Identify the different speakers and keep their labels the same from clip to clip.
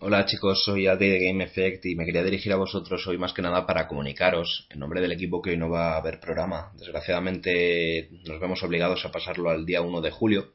Speaker 1: Hola chicos, soy Adi de Game Effect y me quería dirigir a vosotros hoy más que nada para comunicaros en nombre del equipo que hoy no va a haber programa. Desgraciadamente nos vemos obligados a pasarlo al día 1 de julio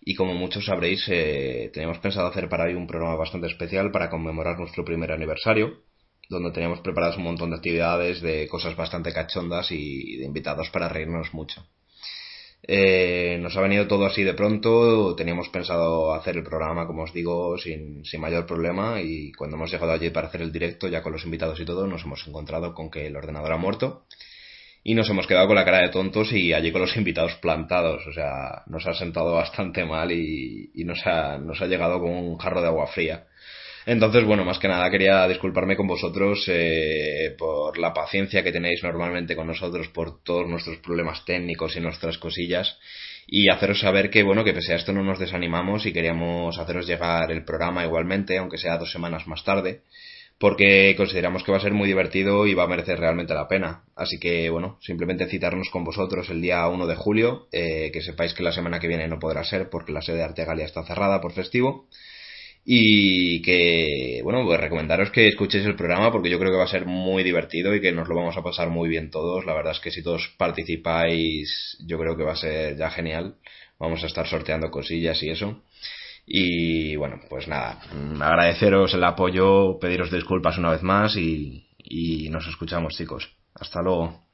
Speaker 1: y como muchos sabréis eh, teníamos pensado hacer para hoy un programa bastante especial para conmemorar nuestro primer aniversario donde teníamos preparadas un montón de actividades, de cosas bastante cachondas y de invitados para reírnos mucho. Eh, nos ha venido todo así de pronto, teníamos pensado hacer el programa, como os digo, sin, sin mayor problema. Y cuando hemos llegado allí para hacer el directo, ya con los invitados y todo, nos hemos encontrado con que el ordenador ha muerto. Y nos hemos quedado con la cara de tontos y allí con los invitados plantados, o sea, nos ha sentado bastante mal y, y nos, ha, nos ha llegado con un jarro de agua fría. Entonces, bueno, más que nada quería disculparme con vosotros eh, por la paciencia que tenéis normalmente con nosotros, por todos nuestros problemas técnicos y nuestras cosillas y haceros saber que, bueno, que pese a esto no nos desanimamos y queríamos haceros llegar el programa igualmente, aunque sea dos semanas más tarde, porque consideramos que va a ser muy divertido y va a merecer realmente la pena. Así que, bueno, simplemente citarnos con vosotros el día 1 de julio, eh, que sepáis que la semana que viene no podrá ser porque la sede de Artegalia está cerrada por festivo y que, bueno, pues recomendaros que escuchéis el programa porque yo creo que va a ser muy divertido y que nos lo vamos a pasar muy bien todos. La verdad es que si todos participáis, yo creo que va a ser ya genial. Vamos a estar sorteando cosillas y eso. Y bueno, pues nada, agradeceros el apoyo, pediros disculpas una vez más y, y nos escuchamos chicos. Hasta luego.